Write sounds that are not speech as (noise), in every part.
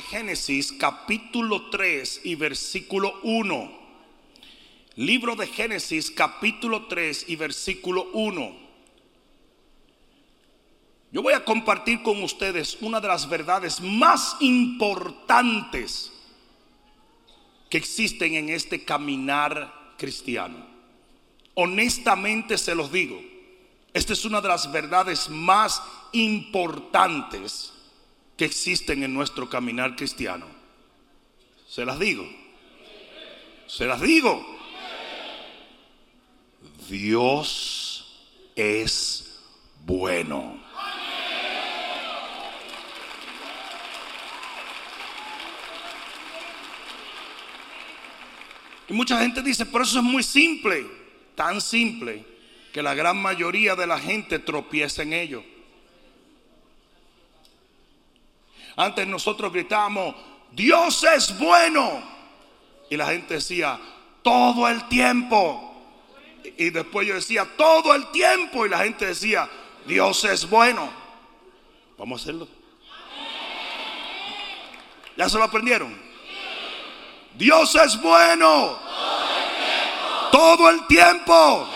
Génesis capítulo 3 y versículo 1. Libro de Génesis capítulo 3 y versículo 1. Yo voy a compartir con ustedes una de las verdades más importantes que existen en este caminar cristiano. Honestamente se los digo, esta es una de las verdades más importantes que existen en nuestro caminar cristiano. Se las digo. Se las digo. Dios es bueno. Y mucha gente dice, pero eso es muy simple, tan simple que la gran mayoría de la gente tropieza en ello. Antes nosotros gritábamos, Dios es bueno. Y la gente decía, todo el tiempo. Y después yo decía, todo el tiempo. Y la gente decía, Dios es bueno. Vamos a hacerlo. ¿Ya se lo aprendieron? Dios es bueno. Todo el tiempo.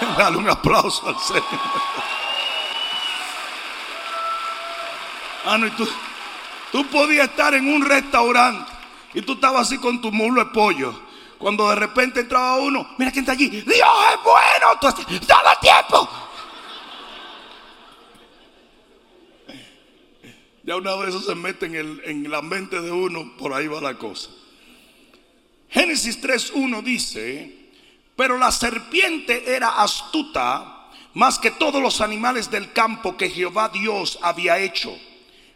(laughs) Dale un aplauso al Señor. Ah, no, y tú, tú podías estar en un restaurante y tú estabas así con tu muslo de pollo. Cuando de repente entraba uno, mira quién está allí. Dios es bueno todo el tiempo. Ya una vez eso se mete en, el, en la mente de uno, por ahí va la cosa. Génesis 3.1 dice, pero la serpiente era astuta más que todos los animales del campo que Jehová Dios había hecho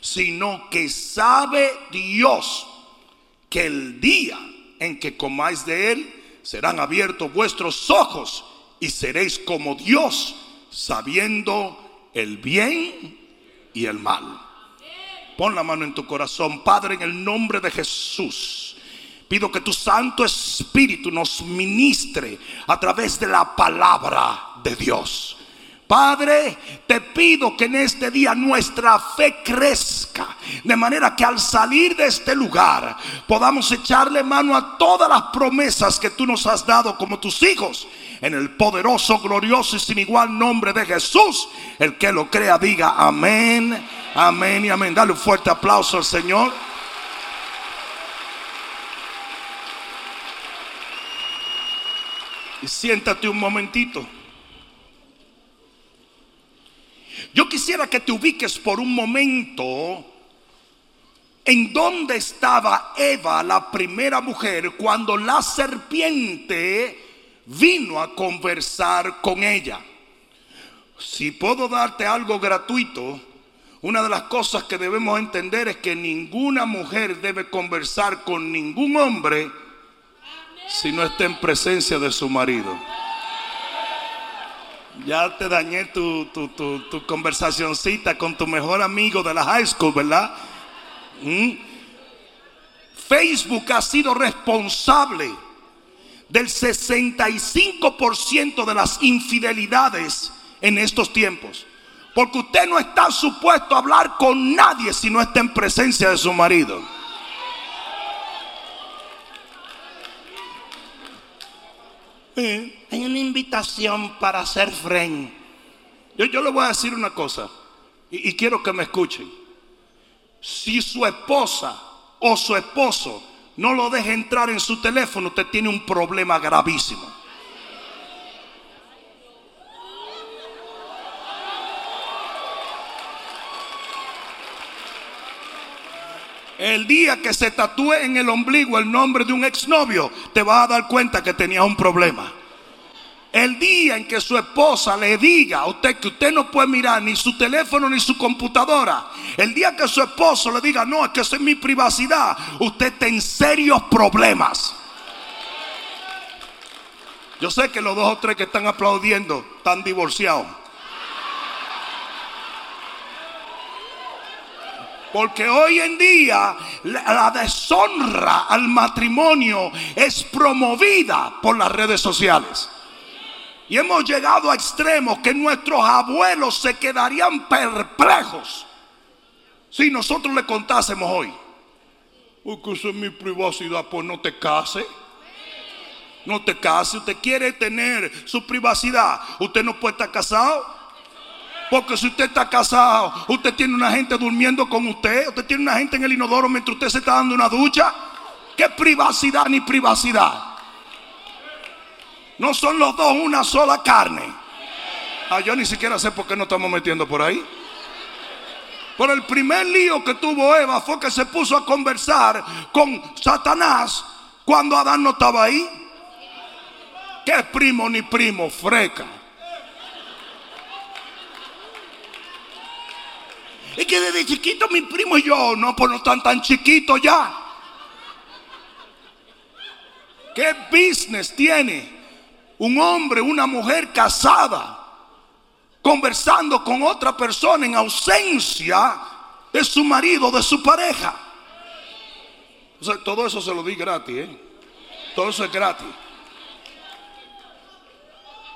sino que sabe Dios que el día en que comáis de él serán abiertos vuestros ojos y seréis como Dios, sabiendo el bien y el mal. Pon la mano en tu corazón, Padre, en el nombre de Jesús. Pido que tu Santo Espíritu nos ministre a través de la palabra de Dios. Padre, te pido que en este día nuestra fe crezca, de manera que al salir de este lugar podamos echarle mano a todas las promesas que tú nos has dado como tus hijos. En el poderoso, glorioso y sin igual nombre de Jesús, el que lo crea diga amén, amén y amén. Dale un fuerte aplauso al Señor. Y siéntate un momentito. Yo quisiera que te ubiques por un momento en dónde estaba Eva, la primera mujer, cuando la serpiente vino a conversar con ella. Si puedo darte algo gratuito, una de las cosas que debemos entender es que ninguna mujer debe conversar con ningún hombre si no está en presencia de su marido. Ya te dañé tu, tu, tu, conversacioncita con tu mejor amigo de la high school, ¿verdad? ¿Mm? Facebook ha sido responsable del 65% de las infidelidades en estos tiempos. Porque usted no está supuesto a hablar con nadie si no está en presencia de su marido. Hay una invitación para ser friend. Yo, yo le voy a decir una cosa y, quiero que me escuchen. Si su esposa o su esposo no lo deja entrar en su teléfono, usted tiene un problema gravísimo. El día que se tatúe en el ombligo el nombre de un exnovio, te vas a dar cuenta que tenía un problema. El día en que su esposa le diga a usted que usted no puede mirar ni su teléfono ni su computadora, el día que su esposo le diga, no, es que esa es mi privacidad, usted está en serios problemas. Yo sé que los dos o tres que están aplaudiendo están divorciados. Porque hoy en día la deshonra al matrimonio es promovida por las redes sociales. Y hemos llegado a extremos que nuestros abuelos se quedarían perplejos si nosotros le contásemos hoy. Porque eso es mi privacidad, pues no te cases. No te cases, usted quiere tener su privacidad. Usted no puede estar casado. Porque si usted está casado, usted tiene una gente durmiendo con usted, usted tiene una gente en el inodoro mientras usted se está dando una ducha. ¿Qué privacidad ni privacidad? No son los dos una sola carne. Ah, yo ni siquiera sé por qué no estamos metiendo por ahí. Pero el primer lío que tuvo Eva fue que se puso a conversar con Satanás cuando Adán no estaba ahí. ¿Qué primo ni primo? Freca. Es que desde chiquito mi primo y yo, no, pues no están tan chiquitos ya. ¿Qué business tiene un hombre, una mujer casada, conversando con otra persona en ausencia de su marido, de su pareja? todo eso se lo di gratis, ¿eh? Todo eso es gratis.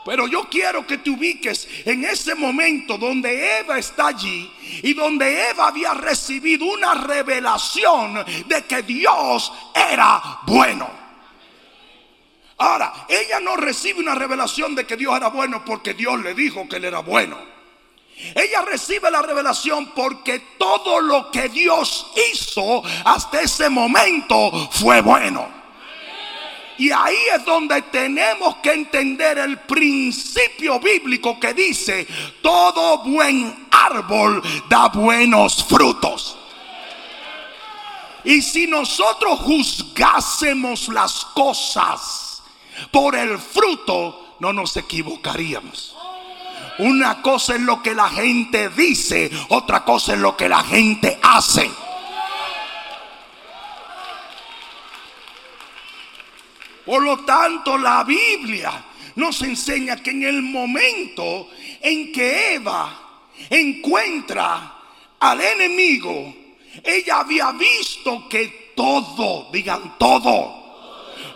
Pero yo quiero que te ubiques en ese momento donde Eva está allí y donde Eva había recibido una revelación de que Dios era bueno. Ahora, ella no recibe una revelación de que Dios era bueno porque Dios le dijo que él era bueno. Ella recibe la revelación porque todo lo que Dios hizo hasta ese momento fue bueno. Y ahí es donde tenemos que entender el principio bíblico que dice, todo buen árbol da buenos frutos. Y si nosotros juzgásemos las cosas por el fruto, no nos equivocaríamos. Una cosa es lo que la gente dice, otra cosa es lo que la gente hace. Por lo tanto, la Biblia nos enseña que en el momento en que Eva encuentra al enemigo, ella había visto que todo, digan todo,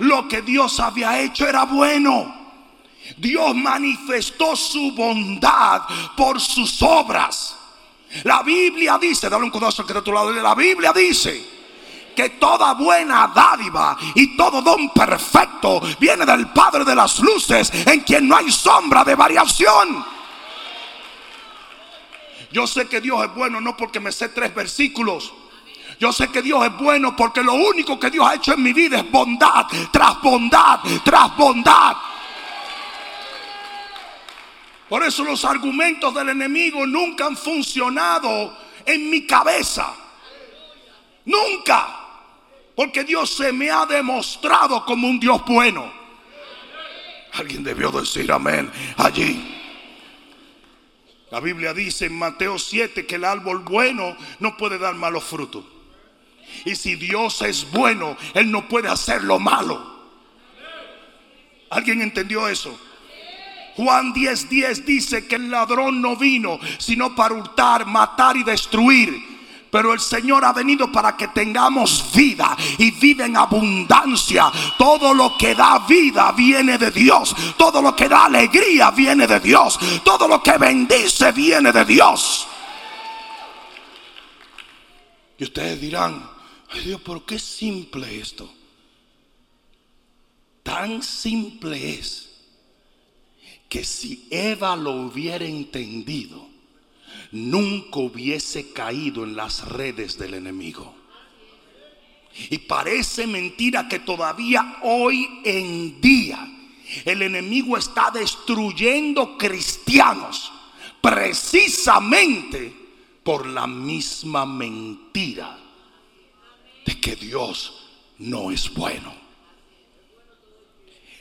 lo que Dios había hecho era bueno. Dios manifestó su bondad por sus obras. La Biblia dice, dale un codazo que está a tu lado, la Biblia dice que toda buena dádiva y todo don perfecto viene del Padre de las Luces, en quien no hay sombra de variación. Yo sé que Dios es bueno no porque me sé tres versículos. Yo sé que Dios es bueno porque lo único que Dios ha hecho en mi vida es bondad tras bondad tras bondad. Por eso los argumentos del enemigo nunca han funcionado en mi cabeza. Nunca. Porque Dios se me ha demostrado como un Dios bueno. Alguien debió decir amén allí. La Biblia dice en Mateo 7 que el árbol bueno no puede dar malos frutos. Y si Dios es bueno, Él no puede hacer lo malo. ¿Alguien entendió eso? Juan 10:10 10 dice que el ladrón no vino sino para hurtar, matar y destruir. Pero el Señor ha venido para que tengamos vida y vida en abundancia. Todo lo que da vida viene de Dios. Todo lo que da alegría viene de Dios. Todo lo que bendice viene de Dios. Y ustedes dirán, ay Dios, pero qué simple esto. Tan simple es que si Eva lo hubiera entendido, nunca hubiese caído en las redes del enemigo. Y parece mentira que todavía hoy en día el enemigo está destruyendo cristianos precisamente por la misma mentira de que Dios no es bueno.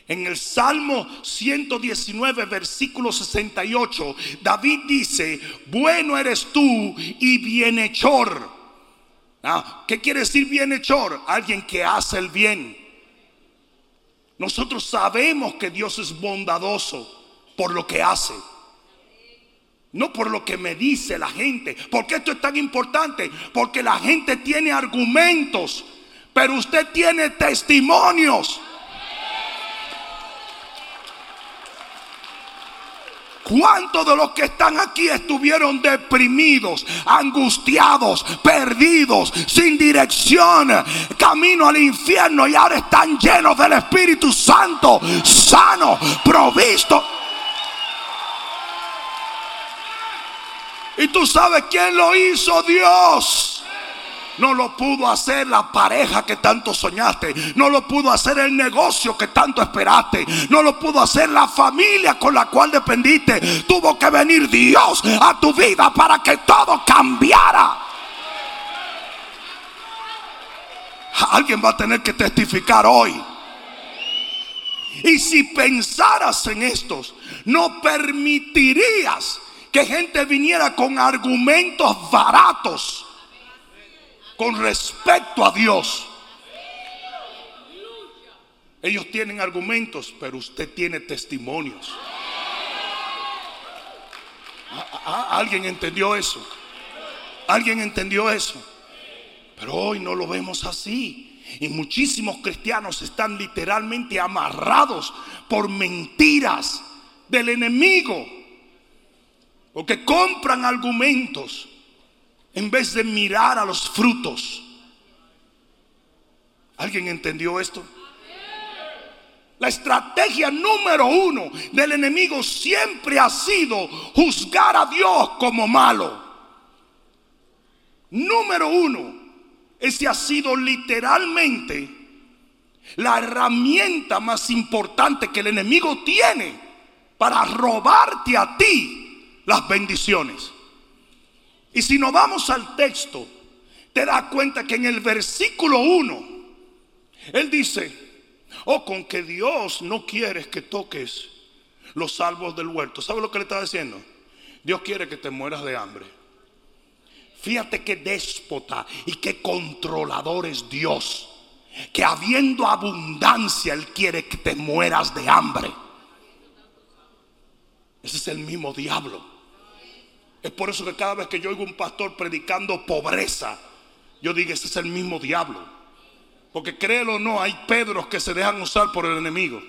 En el Salmo 119, versículo 68, David dice, bueno eres tú y bienhechor. Ah, ¿Qué quiere decir bienhechor? Alguien que hace el bien. Nosotros sabemos que Dios es bondadoso por lo que hace. No por lo que me dice la gente. ¿Por qué esto es tan importante? Porque la gente tiene argumentos, pero usted tiene testimonios. ¿Cuántos de los que están aquí estuvieron deprimidos, angustiados, perdidos, sin dirección, camino al infierno y ahora están llenos del Espíritu Santo, sano, provisto? Y tú sabes quién lo hizo, Dios. No lo pudo hacer la pareja que tanto soñaste. No lo pudo hacer el negocio que tanto esperaste. No lo pudo hacer la familia con la cual dependiste. Tuvo que venir Dios a tu vida para que todo cambiara. Alguien va a tener que testificar hoy. Y si pensaras en estos, no permitirías que gente viniera con argumentos baratos con respecto a Dios. Ellos tienen argumentos, pero usted tiene testimonios. ¿Alguien entendió eso? ¿Alguien entendió eso? Pero hoy no lo vemos así. Y muchísimos cristianos están literalmente amarrados por mentiras del enemigo. Porque compran argumentos en vez de mirar a los frutos. ¿Alguien entendió esto? La estrategia número uno del enemigo siempre ha sido juzgar a Dios como malo. Número uno, ese ha sido literalmente la herramienta más importante que el enemigo tiene para robarte a ti las bendiciones. Y si nos vamos al texto, te das cuenta que en el versículo 1, Él dice, oh, con que Dios no quiere que toques los salvos del huerto. ¿Sabe lo que le está diciendo? Dios quiere que te mueras de hambre. Fíjate qué déspota y qué controlador es Dios. Que habiendo abundancia, Él quiere que te mueras de hambre. Ese es el mismo diablo. Es por eso que cada vez que yo oigo un pastor predicando pobreza, yo digo, ese es el mismo diablo. Porque créelo o no, hay Pedros que se dejan usar por el enemigo.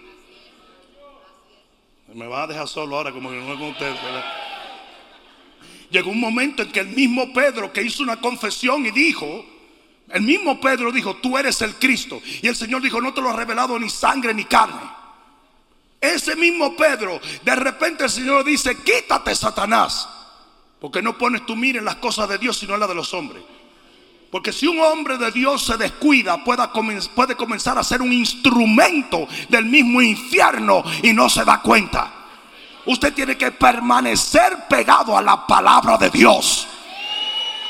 Me va a dejar solo ahora como que no es con usted. Llegó un momento en que el mismo Pedro que hizo una confesión y dijo, el mismo Pedro dijo, tú eres el Cristo. Y el Señor dijo, no te lo ha revelado ni sangre ni carne. Ese mismo Pedro, de repente el Señor dice, quítate Satanás. Porque no pones tu mira en las cosas de Dios, sino en las de los hombres. Porque si un hombre de Dios se descuida, puede comenzar a ser un instrumento del mismo infierno y no se da cuenta. Usted tiene que permanecer pegado a la palabra de Dios.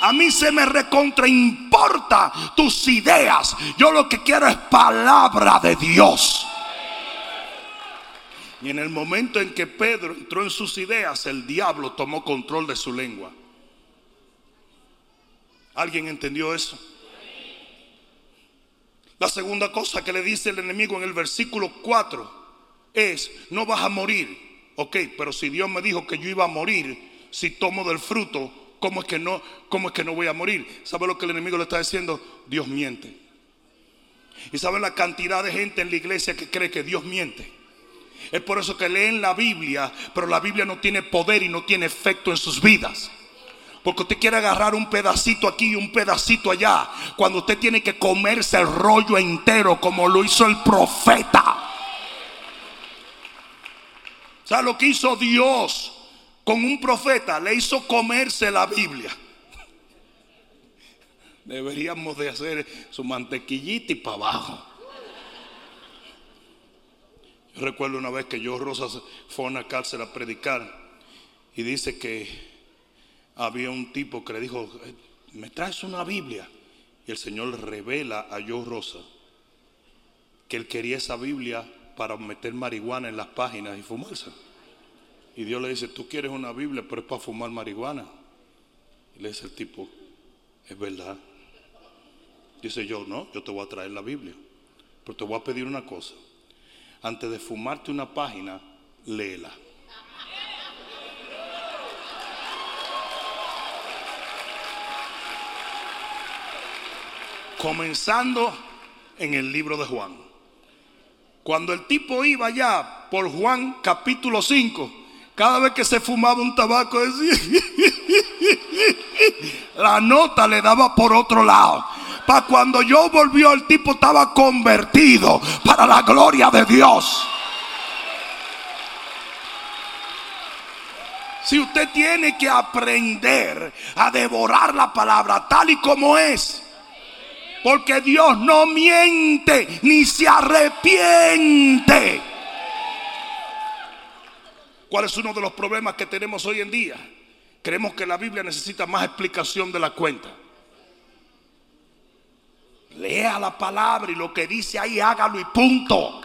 A mí se me recontra importa tus ideas. Yo lo que quiero es palabra de Dios. Y en el momento en que Pedro entró en sus ideas, el diablo tomó control de su lengua. ¿Alguien entendió eso? La segunda cosa que le dice el enemigo en el versículo 4 es, no vas a morir. Ok, pero si Dios me dijo que yo iba a morir, si tomo del fruto, ¿cómo es que no, cómo es que no voy a morir? ¿Sabe lo que el enemigo le está diciendo? Dios miente. ¿Y saben la cantidad de gente en la iglesia que cree que Dios miente? Es por eso que leen la Biblia, pero la Biblia no tiene poder y no tiene efecto en sus vidas. Porque usted quiere agarrar un pedacito aquí y un pedacito allá. Cuando usted tiene que comerse el rollo entero como lo hizo el profeta. ¿Sabe lo que hizo Dios con un profeta? Le hizo comerse la Biblia. Deberíamos de hacer su mantequillita y para abajo recuerdo una vez que yo Rosas fue a una cárcel a predicar y dice que había un tipo que le dijo, me traes una Biblia. Y el Señor revela a yo Rosa que él quería esa Biblia para meter marihuana en las páginas y fumarse. Y Dios le dice, tú quieres una Biblia, pero es para fumar marihuana. Y le dice el tipo, es verdad. Dice yo, no, yo te voy a traer la Biblia. Pero te voy a pedir una cosa. Antes de fumarte una página, léela. Comenzando en el libro de Juan. Cuando el tipo iba ya por Juan capítulo 5, cada vez que se fumaba un tabaco (laughs) la nota le daba por otro lado. Para cuando yo volvió el tipo estaba convertido para la gloria de Dios. Si usted tiene que aprender a devorar la palabra tal y como es. Porque Dios no miente ni se arrepiente. ¿Cuál es uno de los problemas que tenemos hoy en día? Creemos que la Biblia necesita más explicación de la cuenta. Lea la palabra y lo que dice ahí hágalo y punto.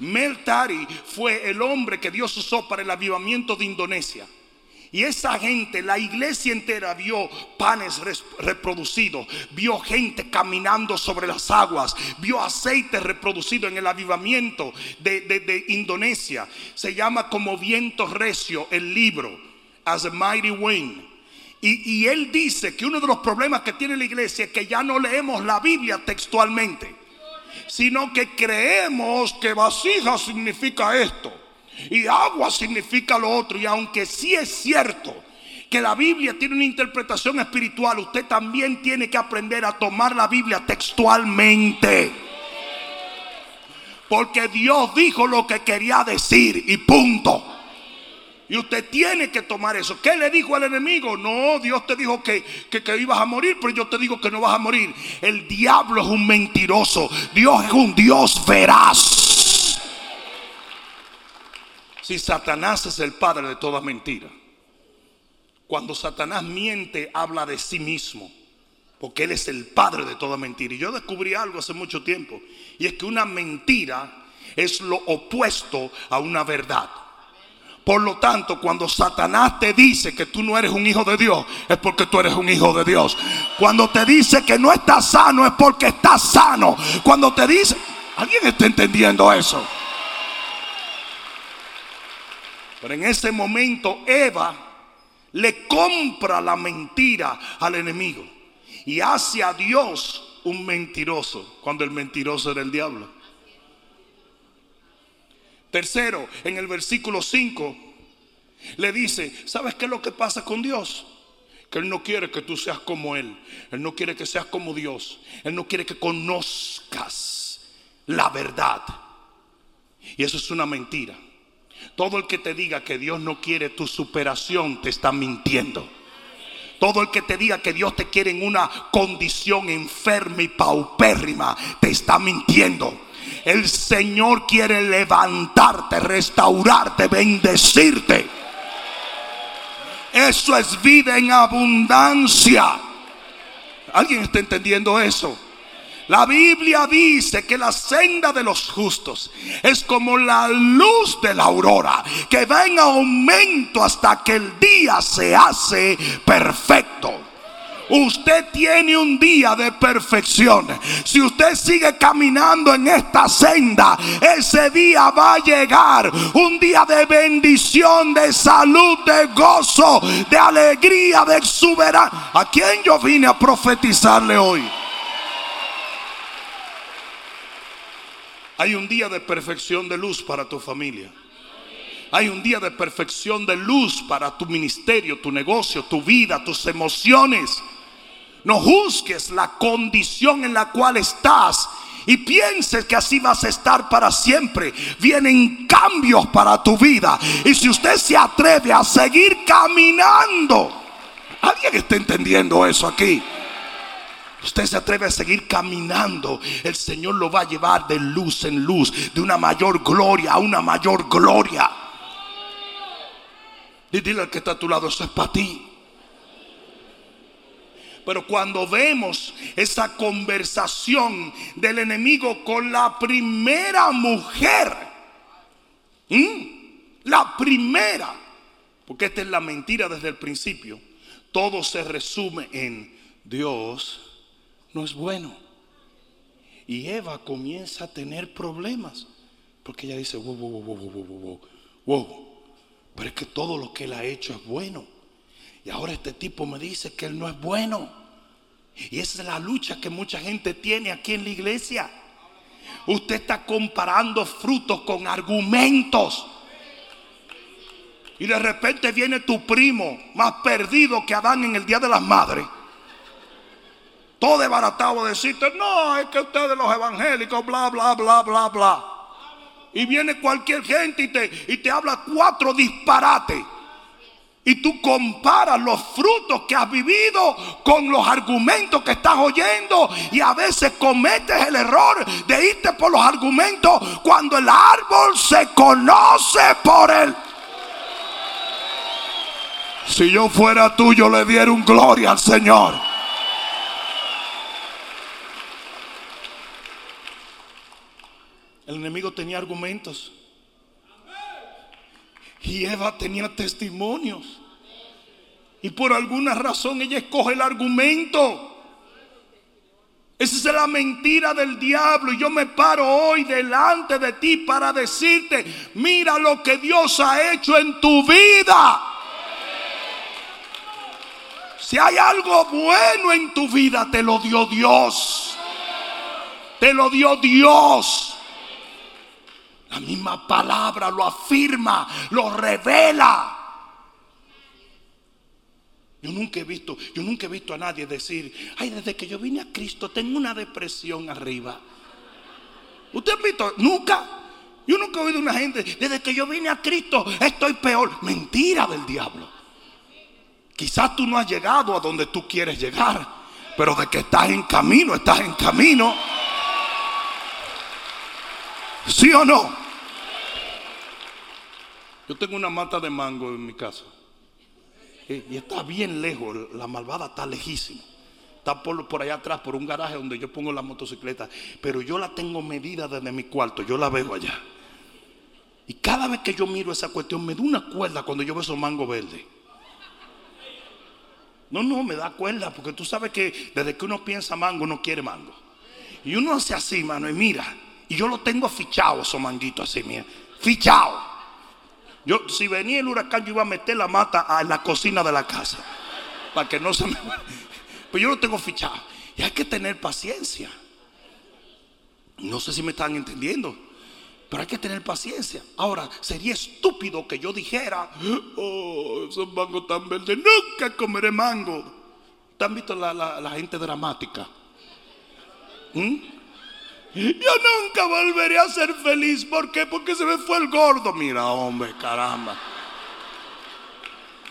Meltari fue el hombre que Dios usó para el avivamiento de Indonesia. Y esa gente, la iglesia entera vio panes reproducidos, vio gente caminando sobre las aguas, vio aceite reproducido en el avivamiento de, Indonesia. Se llama como viento recio el libro, As a Mighty Wind. Y, él dice que uno de los problemas que tiene la iglesia es que ya no leemos la Biblia textualmente, sino que creemos que vasija significa esto y agua significa lo otro. Y aunque sí es cierto que la Biblia tiene una interpretación espiritual, usted también tiene que aprender a tomar la Biblia textualmente. Porque Dios dijo lo que quería decir y punto. Y usted tiene que tomar eso. ¿Qué le dijo al enemigo? No, Dios te dijo que, que, que, ibas a morir, pero yo te digo que no vas a morir. El diablo es un mentiroso. Dios es un Dios veraz. Si Satanás es el padre de toda mentira. Cuando Satanás miente, habla de sí mismo. Porque Él es el padre de toda mentira. Y yo descubrí algo hace mucho tiempo. Y es que una mentira es lo opuesto a una verdad. Por lo tanto, cuando Satanás te dice que tú no eres un hijo de Dios, es porque tú eres un hijo de Dios. Cuando te dice que no estás sano, es porque estás sano. Cuando te dice, ¿alguien está entendiendo eso? Pero en ese momento Eva le compra la mentira al enemigo y hace a Dios un mentiroso cuando el mentiroso era el diablo. Tercero, en el versículo 5 le dice, ¿sabes qué es lo que pasa con Dios? Que Él no quiere que tú seas como Él. Él no quiere que seas como Dios. Él no quiere que conozcas la verdad. Y eso es una mentira. Todo el que te diga que Dios no quiere tu superación te está mintiendo. Todo el que te diga que Dios te quiere en una condición enferma y paupérrima te está mintiendo. El Señor quiere levantarte, restaurarte, bendecirte. Eso es vida en abundancia. ¿Alguien está entendiendo eso? La Biblia dice que la senda de los justos es como la luz de la aurora, que va en aumento hasta que el día se hace perfecto. Usted tiene un día de perfección. Si usted sigue caminando en esta senda, ese día va a llegar. Un día de bendición, de salud, de gozo, de alegría, de exuberancia. ¿A quién yo vine a profetizarle hoy? Hay un día de perfección de luz para tu familia. Hay un día de perfección de luz para tu ministerio, tu negocio, tu vida, tus emociones. No juzgues la condición en la cual estás y pienses que así vas a estar para siempre. Vienen cambios para tu vida. Y si usted se atreve a seguir caminando, ¿alguien está entendiendo eso aquí? usted se atreve a seguir caminando, el Señor lo va a llevar de luz en luz, de una mayor gloria a una mayor gloria. Y dile al que está a tu lado, eso es para ti. Pero cuando vemos esa conversación del enemigo con la primera mujer, la primera, porque esta es la mentira desde el principio, todo se resume en Dios no es bueno. Y Eva comienza a tener problemas. Porque ella dice, wow, wow, wow, wow, wow, wow, Pero es que todo lo que él ha hecho es bueno. Y ahora este tipo me dice que él no es bueno. Y esa es la lucha que mucha gente tiene aquí en la iglesia. Usted está comparando frutos con argumentos. Y de repente viene tu primo más perdido que Adán en el Día de las Madres todo desbaratado, decirte, no, es que ustedes los evangélicos, bla, bla, bla, bla, bla. Y viene cualquier gente y te, y te habla cuatro disparates. Y tú comparas los frutos que has vivido con los argumentos que estás oyendo. Y a veces cometes el error de irte por los argumentos cuando el árbol se conoce por él. Si yo fuera tú, yo le diera un gloria al Señor. El enemigo tenía argumentos. Y Eva tenía testimonios. Y por alguna razón ella escoge el argumento. Esa es la mentira del diablo. Y yo me paro hoy delante de ti para decirte, mira lo que Dios ha hecho en tu vida. Si hay algo bueno en tu vida, te lo dio Dios. Te lo dio Dios. La misma palabra lo afirma, lo revela. Yo nunca he visto, yo nunca he visto a nadie decir, ay, desde que yo vine a Cristo tengo una depresión arriba. ¿Usted ha visto? Nunca. Yo nunca he oído a una gente, desde que yo vine a Cristo estoy peor. Mentira del diablo. Quizás tú no has llegado a donde tú quieres llegar, pero de que estás en camino, estás en camino. ¿Sí o no? Yo tengo una mata de mango en mi casa. Y está bien lejos, la malvada está lejísima. Está por, allá atrás, por un garaje donde yo pongo la motocicleta. Pero yo la tengo medida desde mi cuarto, yo la veo allá. Y cada vez que yo miro esa cuestión, me da una cuerda cuando yo veo esos mangos verdes. No, no, me da cuerda, porque tú sabes que desde que uno piensa mango, uno quiere mango. Y uno hace así, mano, y mira. Y yo lo tengo fichado, esos manguitos así, mira. Fichado. Yo, si venía el huracán, yo iba a meter la mata en la cocina de la casa. Para que no se me. Pero yo lo tengo fichado. Y hay que tener paciencia. No sé si me están entendiendo. Pero hay que tener paciencia. Ahora, sería estúpido que yo dijera, oh, esos mangos tan verdes, nunca comeré mango. ¿Te han visto la, gente dramática? ¿Mm? Yo nunca volveré a ser feliz. ¿Por qué? Porque se me fue el gordo. Mira, hombre, caramba.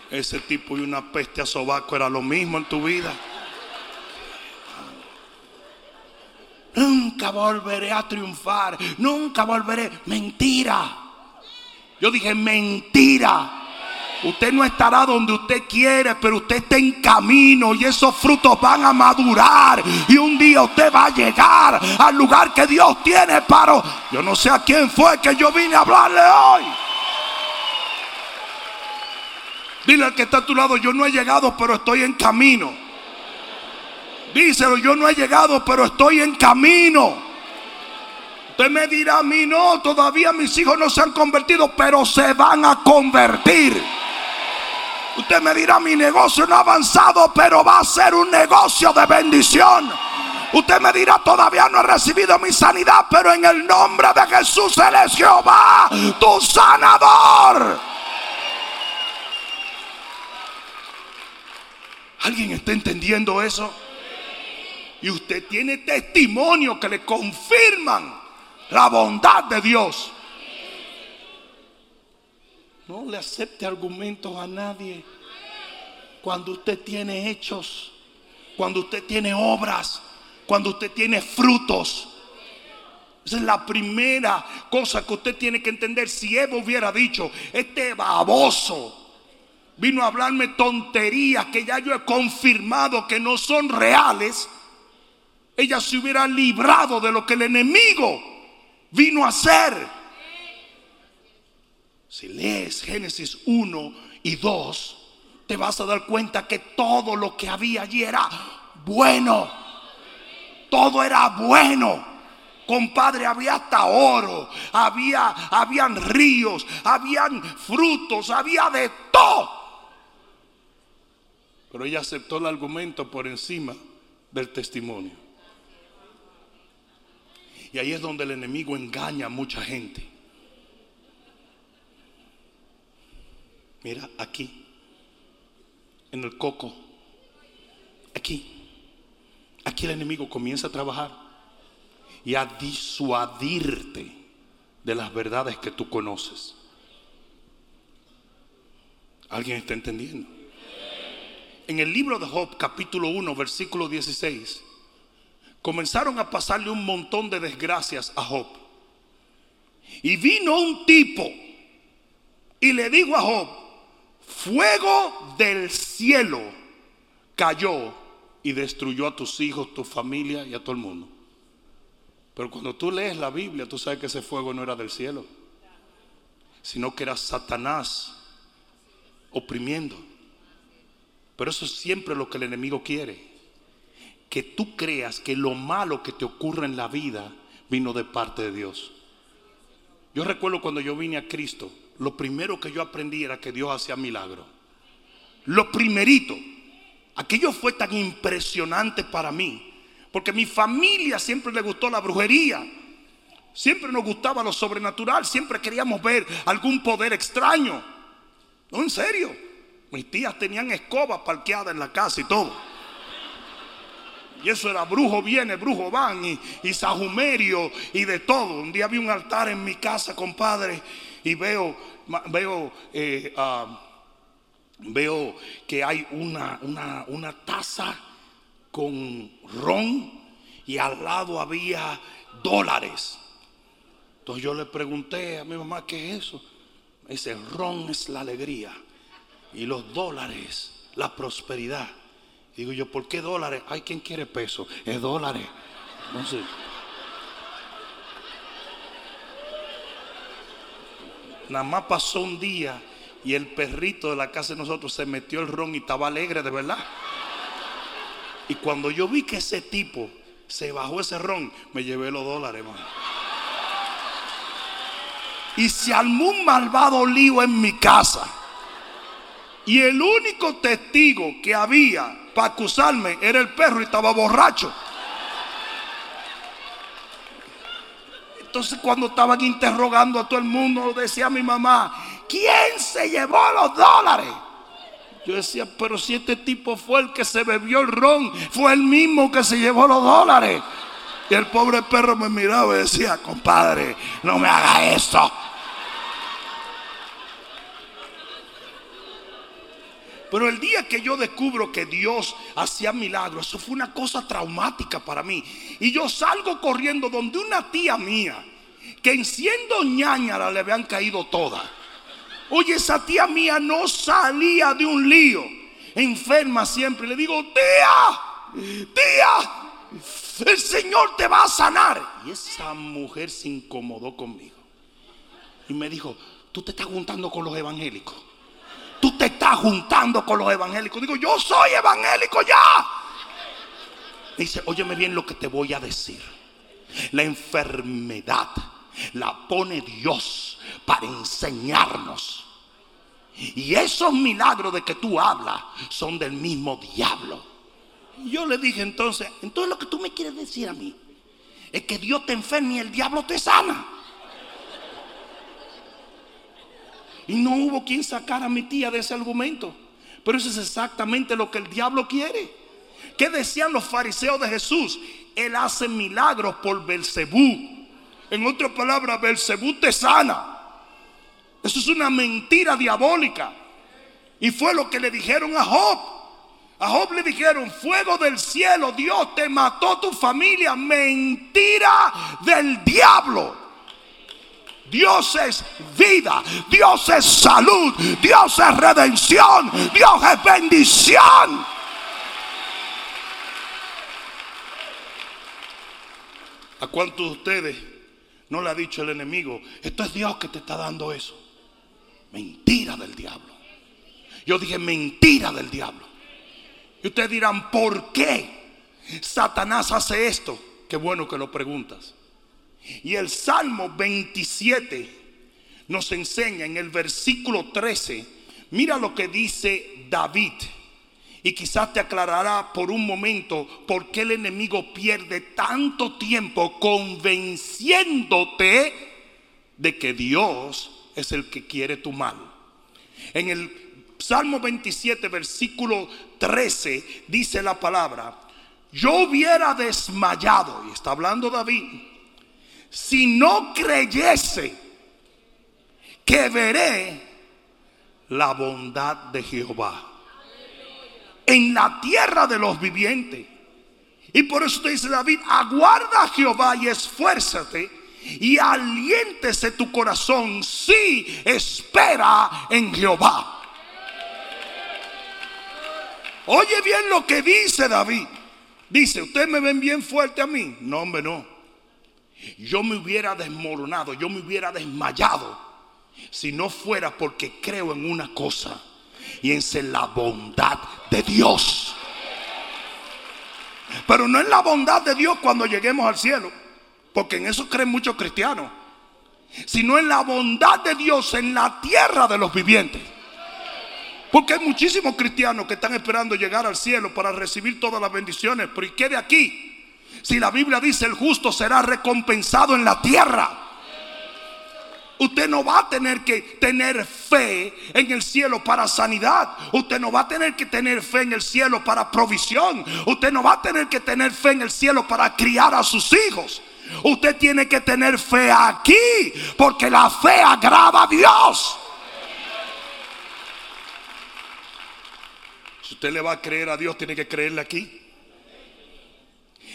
Ese tipo y una peste a sobaco era lo mismo en tu vida. Nunca volveré a triunfar. Nunca volveré. Mentira. Yo dije mentira. Usted no estará donde usted quiere, pero usted está en camino y esos frutos van a madurar. Y un día usted va a llegar al lugar que Dios tiene para... Yo no sé a quién fue que yo vine a hablarle hoy. Dile al que está a tu lado, yo no he llegado, pero estoy en camino. Díselo, yo no he llegado, pero estoy en camino. Usted me dirá a mí, no, todavía mis hijos no se han convertido, pero se van a convertir. Usted me dirá, mi negocio no ha avanzado, pero va a ser un negocio de bendición. Usted me dirá, todavía no he recibido mi sanidad, pero en el nombre de Jesús, Él es Jehová, tu sanador. ¿Alguien está entendiendo eso? Y usted tiene testimonio que le confirman la bondad de Dios. No le acepte argumentos a nadie. Cuando usted tiene hechos, cuando usted tiene obras, cuando usted tiene frutos. Esa es la primera cosa que usted tiene que entender. Si Eva hubiera dicho, este baboso vino a hablarme tonterías que ya yo he confirmado que no son reales, ella se hubiera librado de lo que el enemigo vino a hacer. Si lees Génesis 1 y 2, te vas a dar cuenta que todo lo que había allí era bueno. Todo era bueno. Compadre, había hasta oro, había, habían ríos, habían frutos, había de todo. Pero ella aceptó el argumento por encima del testimonio. Y ahí es donde el enemigo engaña a mucha gente. Mira, aquí, en el coco, aquí, aquí el enemigo comienza a trabajar y a disuadirte de las verdades que tú conoces. ¿Alguien está entendiendo? En el libro de Job, capítulo 1, versículo 16, comenzaron a pasarle un montón de desgracias a Job. Y vino un tipo y le dijo a Job, fuego del cielo cayó y destruyó a tus hijos, tu familia y a todo el mundo. Pero cuando tú lees la Biblia, tú sabes que ese fuego no era del cielo, sino que era Satanás oprimiendo. Pero eso es siempre lo que el enemigo quiere. Que tú creas que lo malo que te ocurre en la vida vino de parte de Dios. Yo recuerdo cuando yo vine a Cristo, lo primero que yo aprendí era que Dios hacía milagros. Lo primerito. Aquello fue tan impresionante para mí porque mi familia siempre le gustó la brujería. Siempre nos gustaba lo sobrenatural. Siempre queríamos ver algún poder extraño. No, en serio. Mis tías tenían escobas parqueadas en la casa y todo. Y eso era brujo viene, brujo van y, y sajumerio y de todo. Un día vi un altar en mi casa, compadre, y veo, veo, eh, ah, veo que hay una, una, una taza con ron y al lado había dólares. Entonces yo le pregunté a mi mamá, ¿qué es eso? Ese ron es la alegría y los dólares, la prosperidad. Digo yo, ¿por qué dólares? Hay quien quiere peso, es dólares. Entonces, nada más pasó un día y el perrito de la casa de nosotros se metió el ron y estaba alegre de verdad. Y cuando yo vi que ese tipo se bajó ese ron, me llevé los dólares, hermano. Y se armó un malvado lío en mi casa. Y el único testigo que había para acusarme era el perro y estaba borracho. Entonces cuando estaban interrogando a todo el mundo, decía mi mamá, ¿quién se llevó los dólares? Yo decía, pero si este tipo fue el que se bebió el ron, fue el mismo que se llevó los dólares. Y el pobre perro me miraba y decía, compadre, no me haga esto. Pero el día que yo descubro que Dios hacía milagros, eso fue una cosa traumática para mí. Y yo salgo corriendo donde una tía mía, que en siendo ñañara le habían caído todas. Oye, esa tía mía no salía de un lío. Enferma siempre. Le digo, tía, tía, el Señor te va a sanar. Y esa mujer se incomodó conmigo. Y me dijo, tú te estás juntando con los evangélicos. Tú te estás juntando con los evangélicos. Digo, yo soy evangélico ya. dice, óyeme bien lo que te voy a decir. La enfermedad la pone Dios para enseñarnos. Y esos milagros de que tú hablas son del mismo diablo. yo le dije entonces, entonces lo que tú me quieres decir a mí es que Dios te enferma y el diablo te sana. Y no hubo quien sacara a mi tía de ese argumento. Pero eso es exactamente lo que el diablo quiere. ¿Qué decían los fariseos de Jesús? Él hace milagros por Belcebú. En otras palabras, Belcebú te sana. Eso es una mentira diabólica. Y fue lo que le dijeron a Job. A Job le dijeron, fuego del cielo, Dios te mató tu familia. Mentira del diablo. Dios es vida, Dios es salud, Dios es redención, Dios es bendición. ¿A cuántos de ustedes no le ha dicho el enemigo, esto es Dios que te está dando eso? Mentira del diablo. Yo dije mentira del diablo. Y ustedes dirán, ¿por qué Satanás hace esto? Qué bueno que lo preguntas. Y el Salmo 27 nos enseña en el versículo 13, mira lo que dice David. Y quizás te aclarará por un momento por qué el enemigo pierde tanto tiempo convenciéndote de que Dios es el que quiere tu mal. En el Salmo 27, versículo 13, dice la palabra, yo hubiera desmayado, y está hablando David, si no creyese que veré la bondad de Jehová en la tierra de los vivientes. Y por eso te dice David, aguarda a Jehová y esfuérzate y aliéntese tu corazón si espera en Jehová. Oye bien lo que dice David. Dice, ¿ustedes me ven bien fuerte a mí? No, hombre, no. Yo me hubiera desmoronado, yo me hubiera desmayado si no fuera porque creo en una cosa y en la bondad de Dios. Pero no en la bondad de Dios cuando lleguemos al cielo, porque en eso creen muchos cristianos, sino en la bondad de Dios en la tierra de los vivientes. Porque hay muchísimos cristianos que están esperando llegar al cielo para recibir todas las bendiciones, pero ¿y qué de aquí? Si la Biblia dice el justo será recompensado en la tierra. Usted no va a tener que tener fe en el cielo para sanidad. Usted no va a tener que tener fe en el cielo para provisión. Usted no va a tener que tener fe en el cielo para criar a sus hijos. Usted tiene que tener fe aquí porque la fe agrada a Dios. Si usted le va a creer a Dios, tiene que creerle aquí.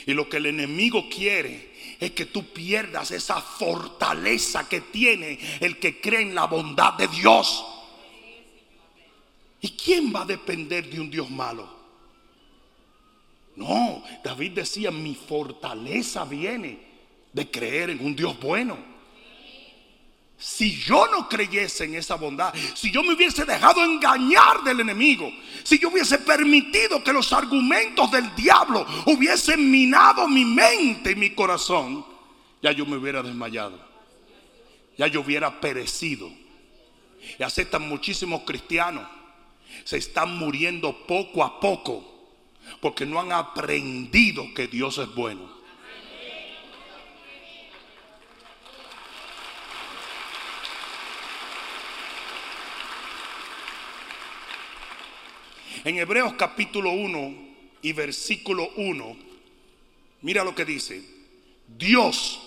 Y lo que el enemigo quiere es que tú pierdas esa fortaleza que tiene el que cree en la bondad de Dios. ¿Y quién va a depender de un Dios malo? No, David decía, mi fortaleza viene de creer en un Dios bueno. Si yo no creyese en esa bondad, si yo me hubiese dejado engañar del enemigo, si yo hubiese permitido que los argumentos del diablo hubiesen minado mi mente y mi corazón, ya yo me hubiera desmayado, ya yo hubiera perecido. Y aceptan muchísimos cristianos, se están muriendo poco a poco porque no han aprendido que Dios es bueno. En Hebreos capítulo 1 y versículo 1, mira lo que dice. Dios,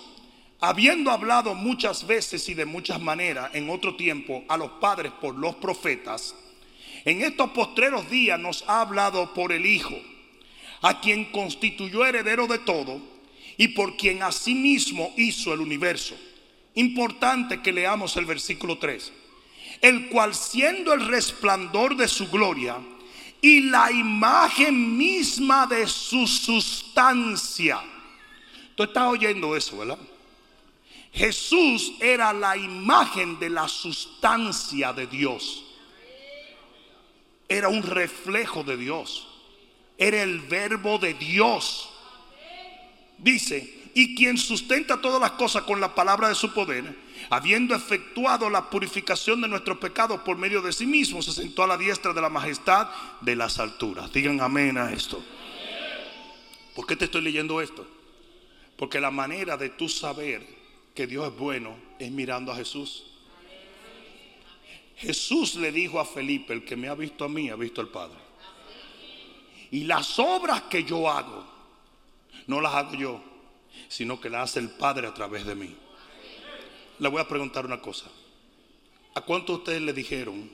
habiendo hablado muchas veces y de muchas maneras en otro tiempo a los padres por los profetas, en estos postreros días nos ha hablado por el Hijo, a quien constituyó heredero de todo y por quien asimismo hizo el universo. Importante que leamos el versículo 3. El cual siendo el resplandor de su gloria, y la imagen misma de su sustancia. Tú estás oyendo eso, ¿verdad? Jesús era la imagen de la sustancia de Dios. Era un reflejo de Dios. Era el verbo de Dios. Dice, y quien sustenta todas las cosas con la palabra de su poder habiendo efectuado la purificación de nuestros pecados por medio de sí mismo, se sentó a la diestra de la majestad de las alturas. Digan amén a esto. ¿Por qué te estoy leyendo esto? Porque la manera de tú saber que Dios es bueno es mirando a Jesús. Jesús le dijo a Felipe, el que me ha visto a mí, ha visto al Padre. Y las obras que yo hago, no las hago yo, sino que las hace el Padre a través de mí le voy a preguntar una cosa. ¿A cuántos de ustedes le dijeron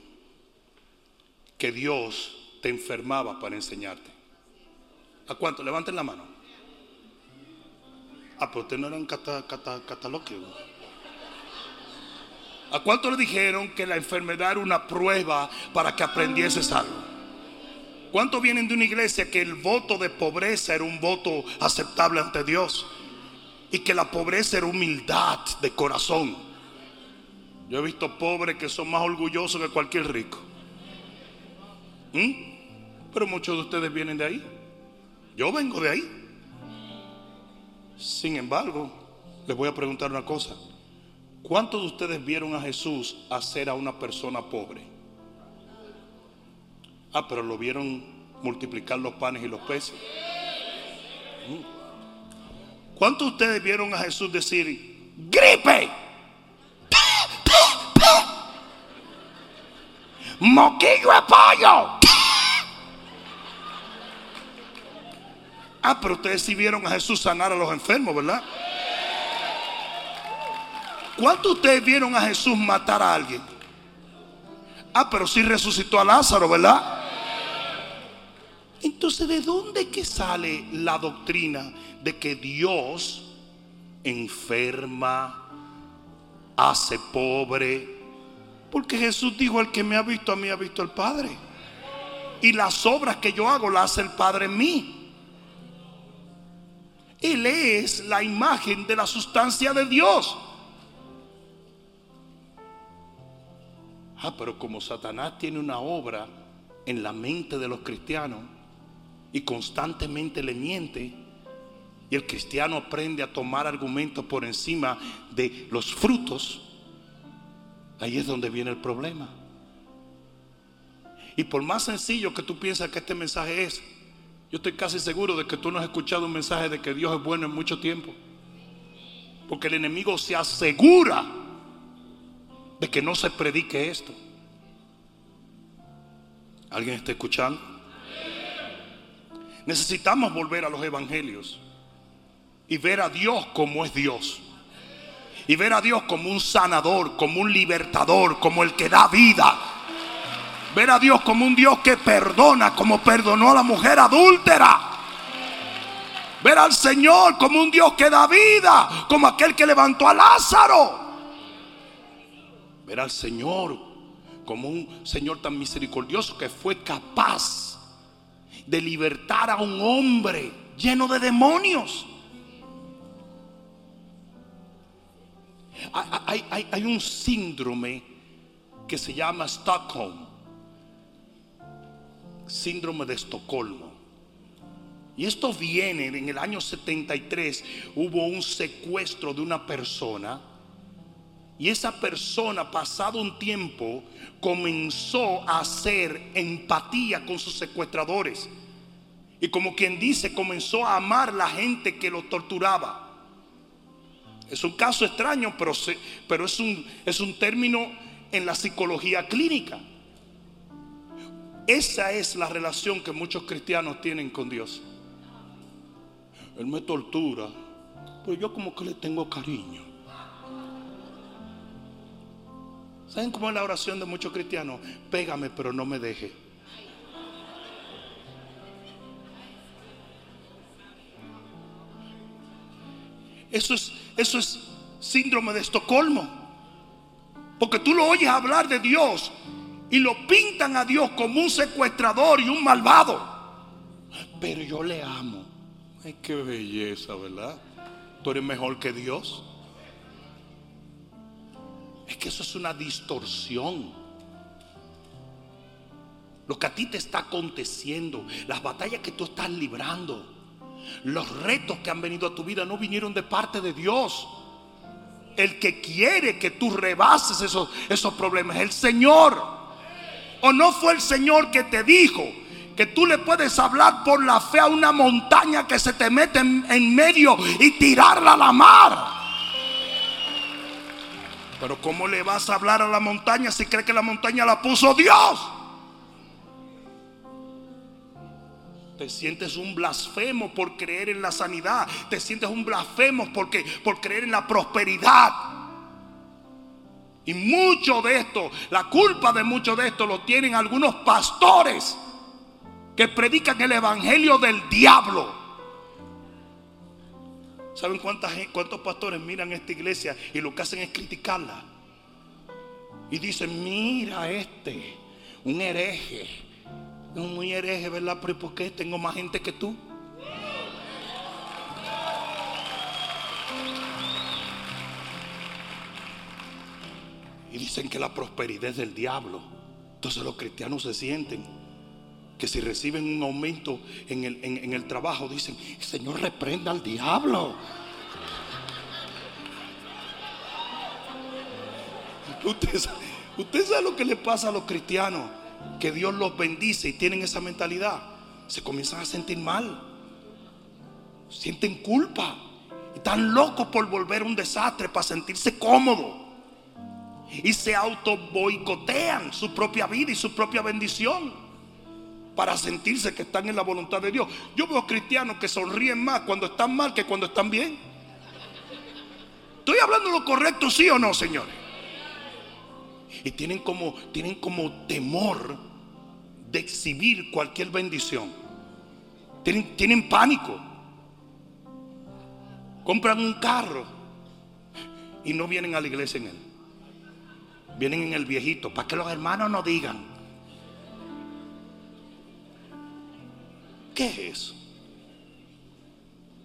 que Dios te enfermaba para enseñarte? ¿A cuántos? Levanten la mano. Ah, pero ustedes no eran cataloquio. ¿A cuánto le dijeron que la enfermedad era una prueba para que aprendieses algo? ¿Cuántos vienen de una iglesia que el voto de pobreza era un voto aceptable ante Dios? Y que la pobreza era humildad de corazón. Yo he visto pobres que son más orgullosos que cualquier rico. ¿Mm? Pero muchos de ustedes vienen de ahí. Yo vengo de ahí. Sin embargo, les voy a preguntar una cosa. ¿Cuántos de ustedes vieron a Jesús hacer a una persona pobre? Ah, pero lo vieron multiplicar los panes y los peces. Mm. ¿Cuántos de ustedes vieron a Jesús decir, gripe? Moquillo de pollo. Ah, pero ustedes sí vieron a Jesús sanar a los enfermos, ¿verdad? ¿Cuántos de ustedes vieron a Jesús matar a alguien? Ah, pero sí resucitó a Lázaro, ¿verdad? Entonces, ¿de dónde que sale la doctrina de que Dios enferma, hace pobre? Porque Jesús dijo, el que me ha visto a mí ha visto al Padre. Y las obras que yo hago las hace el Padre en mí. Él es la imagen de la sustancia de Dios. Ah, pero como Satanás tiene una obra en la mente de los cristianos y constantemente le miente, y el cristiano aprende a tomar argumentos por encima de los frutos, ahí es donde viene el problema. Y por más sencillo que tú piensas que este mensaje es, yo estoy casi seguro de que tú no has escuchado un mensaje de que Dios es bueno en mucho tiempo. Porque el enemigo se asegura de que no se predique esto. ¿Alguien está escuchando? Necesitamos volver a los evangelios y ver a Dios como es Dios. Y ver a Dios como un sanador, como un libertador, como el que da vida. Ver a Dios como un Dios que perdona, como perdonó a la mujer adúltera. Ver al Señor como un Dios que da vida, como aquel que levantó a Lázaro ver al Señor como un Señor tan misericordioso que fue capaz de libertar a un hombre lleno de demonios. Hay, un síndrome que se llama Stockholm, síndrome de Estocolmo. Y esto viene en el año 73, hubo un secuestro de una persona y esa persona, pasado un tiempo, comenzó a hacer empatía con sus secuestradores. Y como quien dice, comenzó a amar la gente que lo torturaba. Es un caso extraño, pero, pero es, un, es un término en la psicología clínica. Esa es la relación que muchos cristianos tienen con Dios. Él me tortura, pero yo como que le tengo cariño. ¿Saben cómo es la oración de muchos cristianos? Pégame, pero no me deje. Eso es, eso es síndrome de Estocolmo. Porque tú lo oyes hablar de Dios y lo pintan a Dios como un secuestrador y un malvado. Pero yo le amo. Ay, qué belleza, ¿verdad? Tú eres mejor que Dios. Es que eso es una distorsión. Lo que a ti te está aconteciendo, las batallas que tú estás librando, los retos que han venido a tu vida no vinieron de parte de Dios. El que quiere que tú rebases esos, esos problemas es el Señor. O no fue el Señor que te dijo que tú le puedes hablar por la fe a una montaña que se te mete en, en medio y tirarla a la mar. Pero ¿cómo le vas a hablar a la montaña si cree que la montaña la puso Dios? Te sientes un blasfemo por creer en la sanidad. Te sientes un blasfemo porque, por creer en la prosperidad. Y mucho de esto, la culpa de mucho de esto lo tienen algunos pastores que predican el evangelio del diablo. ¿Saben cuántos pastores miran esta iglesia y lo que hacen es criticarla? Y dicen, mira este, un hereje. Un muy hereje, ¿verdad? Pero ¿por qué tengo más gente que tú? Y dicen que la prosperidad es del diablo. Entonces los cristianos se sienten que si reciben un aumento en el, en el trabajo, dicen, Señor, reprenda al diablo. (laughs) Usted, usted sabe lo que le pasa a los cristianos, que Dios los bendice y tienen esa mentalidad. Se comienzan a sentir mal, sienten culpa, están locos por volver un desastre para sentirse cómodos y se auto boicotean su propia vida y su propia bendición para sentirse que están en la voluntad de Dios. Yo veo cristianos que sonríen más cuando están mal que cuando están bien. ¿Estoy hablando lo correcto, sí o no, señores? Y tienen como, tienen como temor de exhibir cualquier bendición. Tienen, tienen pánico. Compran un carro y no vienen a la iglesia en él. Vienen en el viejito, para que los hermanos no digan. ¿Qué es eso?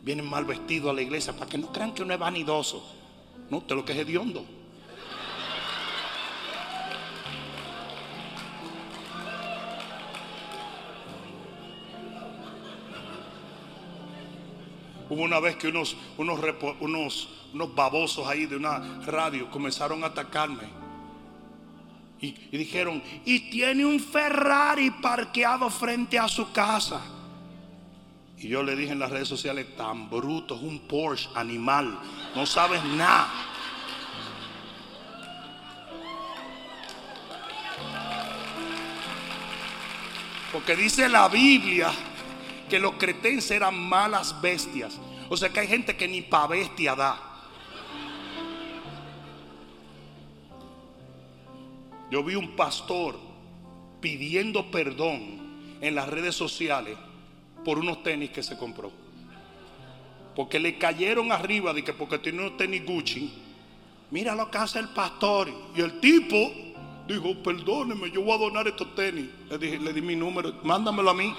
Vienen mal vestidos a la iglesia para que no crean que uno es vanidoso. No, usted lo que es hediondo. Hubo una vez que unos, unos, unos, babosos ahí de una radio comenzaron a atacarme. Y, dijeron, y tiene un Ferrari parqueado frente a su casa. Y yo le dije en las redes sociales, tan bruto, es un Porsche animal, no sabes nada. Porque dice la Biblia que los cretenses eran malas bestias. O sea que hay gente que ni pa' bestia da. Yo vi un pastor pidiendo perdón en las redes sociales por unos tenis que se compró. Porque le cayeron arriba de que porque tiene unos tenis Gucci. Mira lo que hace el pastor. Y el tipo dijo, perdóneme, yo voy a donar estos tenis. Le, dije, le di mi número, mándamelo a mí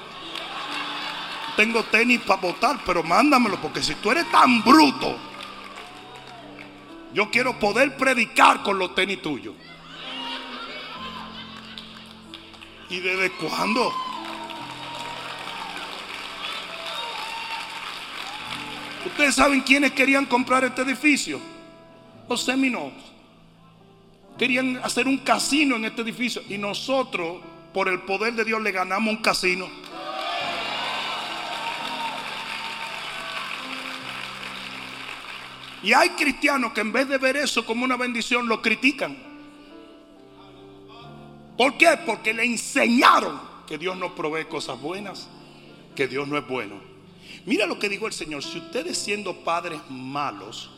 tengo tenis para botar, pero mándamelo, porque si tú eres tan bruto, yo quiero poder predicar con los tenis tuyos. ¿Y desde cuándo? Ustedes saben quiénes querían comprar este edificio. Los Seminoles. Querían hacer un casino en este edificio. Y nosotros, por el poder de Dios, le ganamos un casino. Y hay cristianos que en vez de ver eso como una bendición, lo critican. ¿Por qué? Porque le enseñaron que Dios no provee cosas buenas, que Dios no es bueno. Mira lo que dijo el Señor, si ustedes siendo padres malos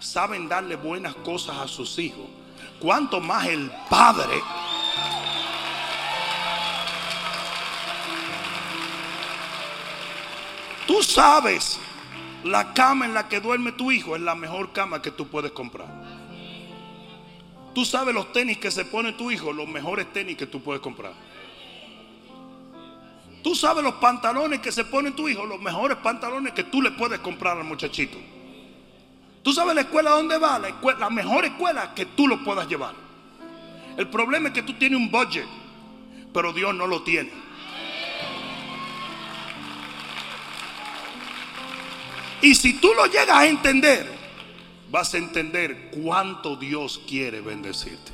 saben darle buenas cosas a sus hijos, ¿cuánto más el Padre? Tú sabes la cama en la que duerme tu hijo es la mejor cama que tú puedes comprar. Tú sabes los tenis que se pone tu hijo, los mejores tenis que tú puedes comprar. Tú sabes los pantalones que se pone tu hijo, los mejores pantalones que tú le puedes comprar al muchachito. Tú sabes la escuela donde va, la, la mejor escuela que tú lo puedas llevar. El problema es que tú tienes un budget, pero Dios no lo tiene. Y si tú lo llegas a entender, vas a entender cuánto Dios quiere bendecirte.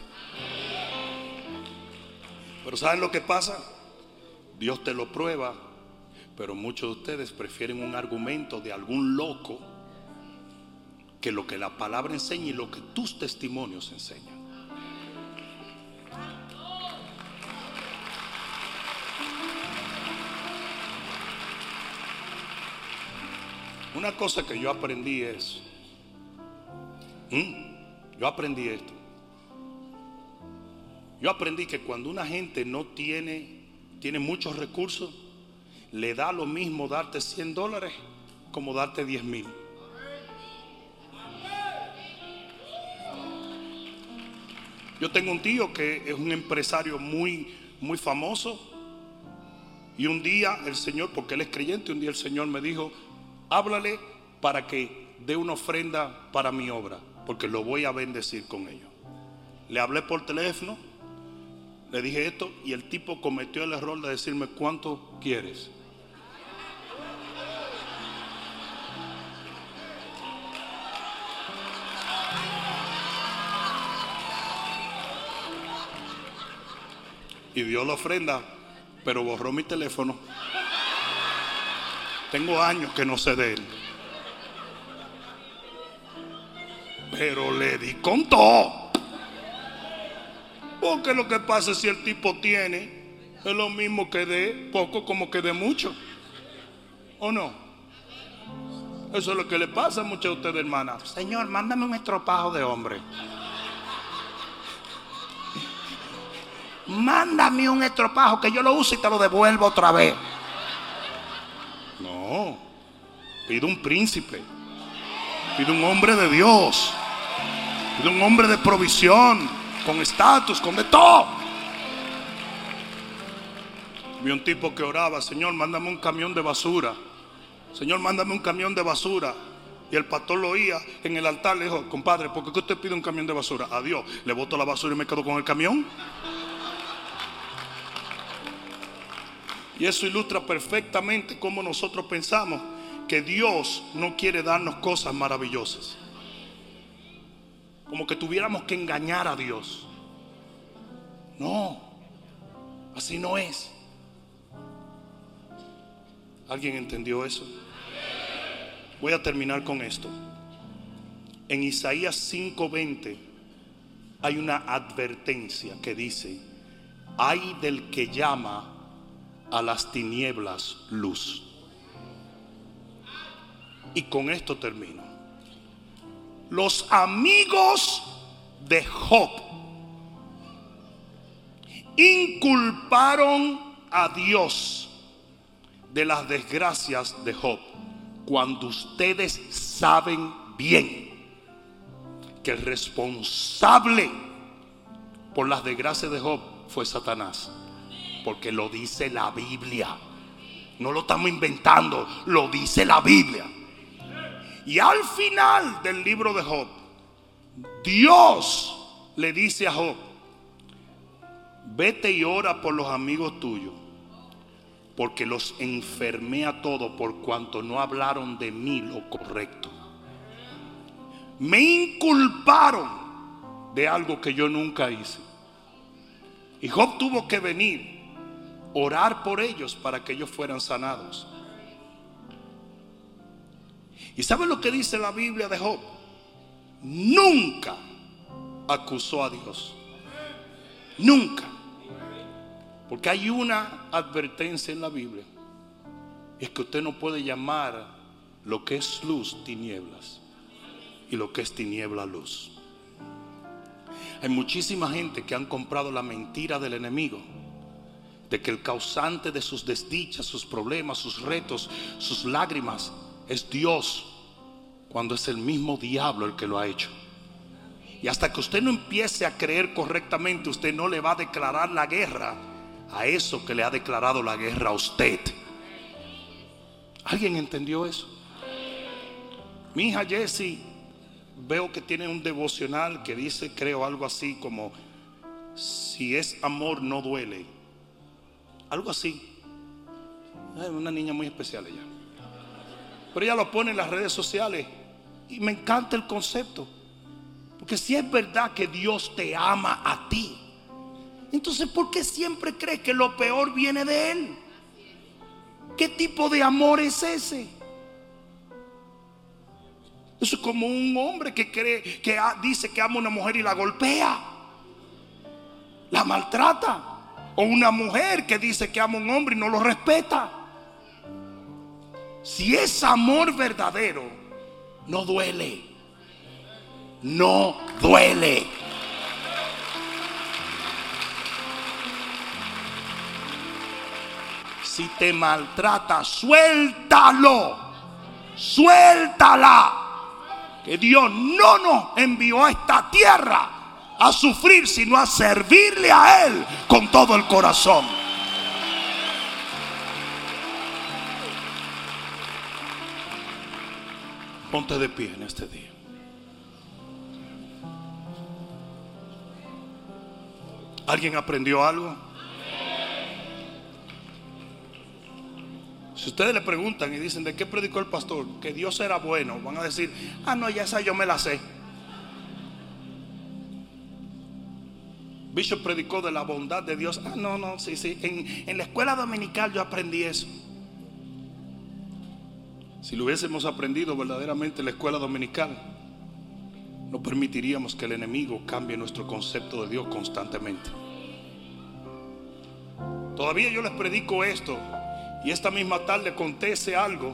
Pero ¿saben lo que pasa? Dios te lo prueba, pero muchos de ustedes prefieren un argumento de algún loco que lo que la palabra enseña y lo que tus testimonios enseñan. Una cosa que yo aprendí es, yo aprendí esto. Yo aprendí que cuando una gente no tiene, tiene muchos recursos, le da lo mismo darte 100 dólares como darte 10 mil. Yo tengo un tío que es un empresario muy, muy famoso. Y un día el Señor, porque él es creyente, un día el Señor me dijo, háblale para que dé una ofrenda para mi obra, porque lo voy a bendecir con ello. Le hablé por teléfono, le dije esto y el tipo cometió el error de decirme cuánto quieres. y dio la ofrenda, pero borró mi teléfono. Tengo años que no sé de él. Pero le di con. Porque lo que pasa es si el tipo tiene, es lo mismo que de poco como que de mucho. ¿O no? Eso es lo que le pasa a muchos de ustedes, hermanas. Señor, mándame un estropajo de hombre. mándame un estropajo que yo lo use y te lo devuelvo otra vez. No, pido un príncipe, pido un hombre de Dios, pido un hombre de provisión, con estatus, con de todo. Vi un tipo que oraba, Señor, mándame un camión de basura. Señor, mándame un camión de basura. Y el pastor lo oía en el altar, le dijo, compadre, ¿por qué usted pide un camión de basura? Adiós, le boto la basura y me quedo con el camión. Y eso ilustra perfectamente cómo nosotros pensamos que Dios no quiere darnos cosas maravillosas. Como que tuviéramos que engañar a Dios. No, así no es. ¿Alguien entendió eso? Voy a terminar con esto. En Isaías 5:20 hay una advertencia que dice, hay del que llama a las tinieblas luz. Y con esto termino. Los amigos de Job inculparon a Dios de las desgracias de Job cuando ustedes saben bien que el responsable por las desgracias de Job fue Satanás porque lo dice la Biblia. No lo estamos inventando, lo dice la Biblia. Y al final del libro de Job, Dios le dice a Job, vete y ora por los amigos tuyos, porque los enfermé a todos por cuanto no hablaron de mí lo correcto. Me inculparon de algo que yo nunca hice. Y Job tuvo que venir orar por ellos para que ellos fueran sanados. ¿Y saben lo que dice la Biblia de Job? Nunca acusó a Dios. Nunca. Porque hay una advertencia en la Biblia. Es que usted no puede llamar lo que es luz tinieblas y lo que es tiniebla luz. Hay muchísima gente que han comprado la mentira del enemigo de que el causante de sus desdichas, sus problemas, sus retos, sus lágrimas es Dios, cuando es el mismo diablo el que lo ha hecho. Y hasta que usted no empiece a creer correctamente, usted no le va a declarar la guerra a eso que le ha declarado la guerra a usted. ¿Alguien entendió eso? Mi hija Jessie, veo que tiene un devocional que dice, creo algo así como, si es amor no duele. Algo así. Es una niña muy especial ella. Pero ella lo pone en las redes sociales. Y me encanta el concepto. Porque si es verdad que Dios te ama a ti, entonces ¿por qué siempre crees que lo peor viene de Él? ¿Qué tipo de amor es ese? Eso es como un hombre que cree que dice que ama a una mujer y la golpea, la maltrata. O una mujer que dice que ama a un hombre y no lo respeta. Si es amor verdadero, no duele. No duele. Si te maltrata, suéltalo. Suéltala. Que Dios no nos envió a esta tierra a sufrir, sino a servirle a Él con todo el corazón. Ponte de pie en este día. ¿Alguien aprendió algo? Si ustedes le preguntan y dicen, ¿de qué predicó el pastor? Que Dios era bueno. Van a decir, ah, no, ya esa yo me la sé. Bishop predicó de la bondad de Dios. Ah, no, no, sí, sí. En, en la escuela dominical yo aprendí eso. Si lo hubiésemos aprendido verdaderamente en la escuela dominical, no permitiríamos que el enemigo cambie nuestro concepto de Dios constantemente. Todavía yo les predico esto y esta misma tarde acontece algo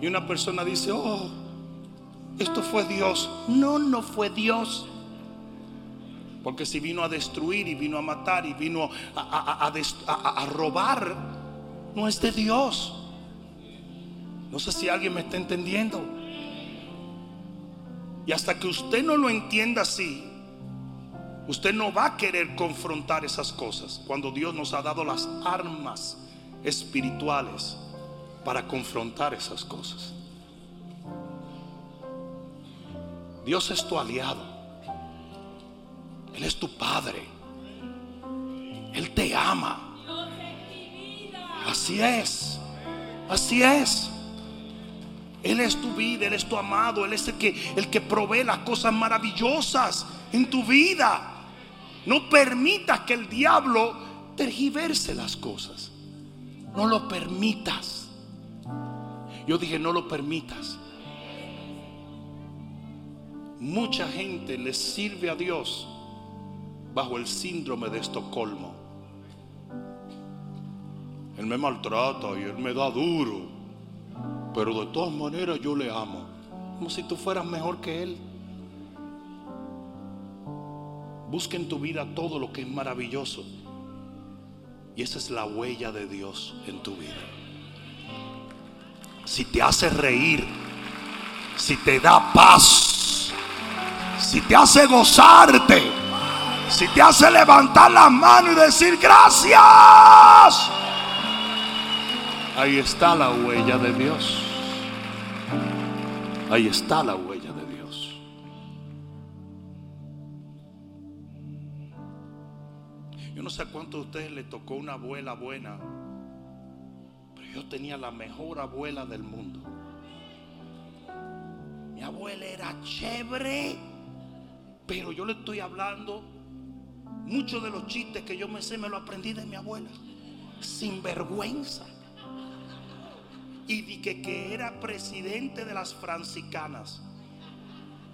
y una persona dice, oh, esto fue Dios. No, no fue Dios. Porque si vino a destruir y vino a matar y vino a, a, robar, no es de Dios. No sé si alguien me está entendiendo. Y hasta que usted no lo entienda así, usted no va a querer confrontar esas cosas cuando Dios nos ha dado las armas espirituales para confrontar esas cosas. Dios es tu aliado. Él es tu padre. Él te ama. Así es. Así es. Él es tu vida, Él es tu amado, Él es el que, el que provee las cosas maravillosas en tu vida. No permitas que el diablo tergiverse las cosas. No lo permitas. Yo dije, no lo permitas. Mucha gente le sirve a Dios bajo el síndrome de Estocolmo. Él me maltrata y él me da duro. Pero de todas maneras yo le amo. Como si tú fueras mejor que él. Busca en tu vida todo lo que es maravilloso. Y esa es la huella de Dios en tu vida. Si te hace reír, si te da paz, si te hace gozarte, si te hace levantar las manos y decir gracias, ahí está la huella de Dios. Ahí está la huella de Dios. Yo no sé a cuántos de ustedes le tocó una abuela buena, pero yo tenía la mejor abuela del mundo. Mi abuela era chévere, pero yo le estoy hablando, muchos de los chistes que yo me sé me lo aprendí de mi abuela, sin vergüenza y dije que era presidente de las francicanas.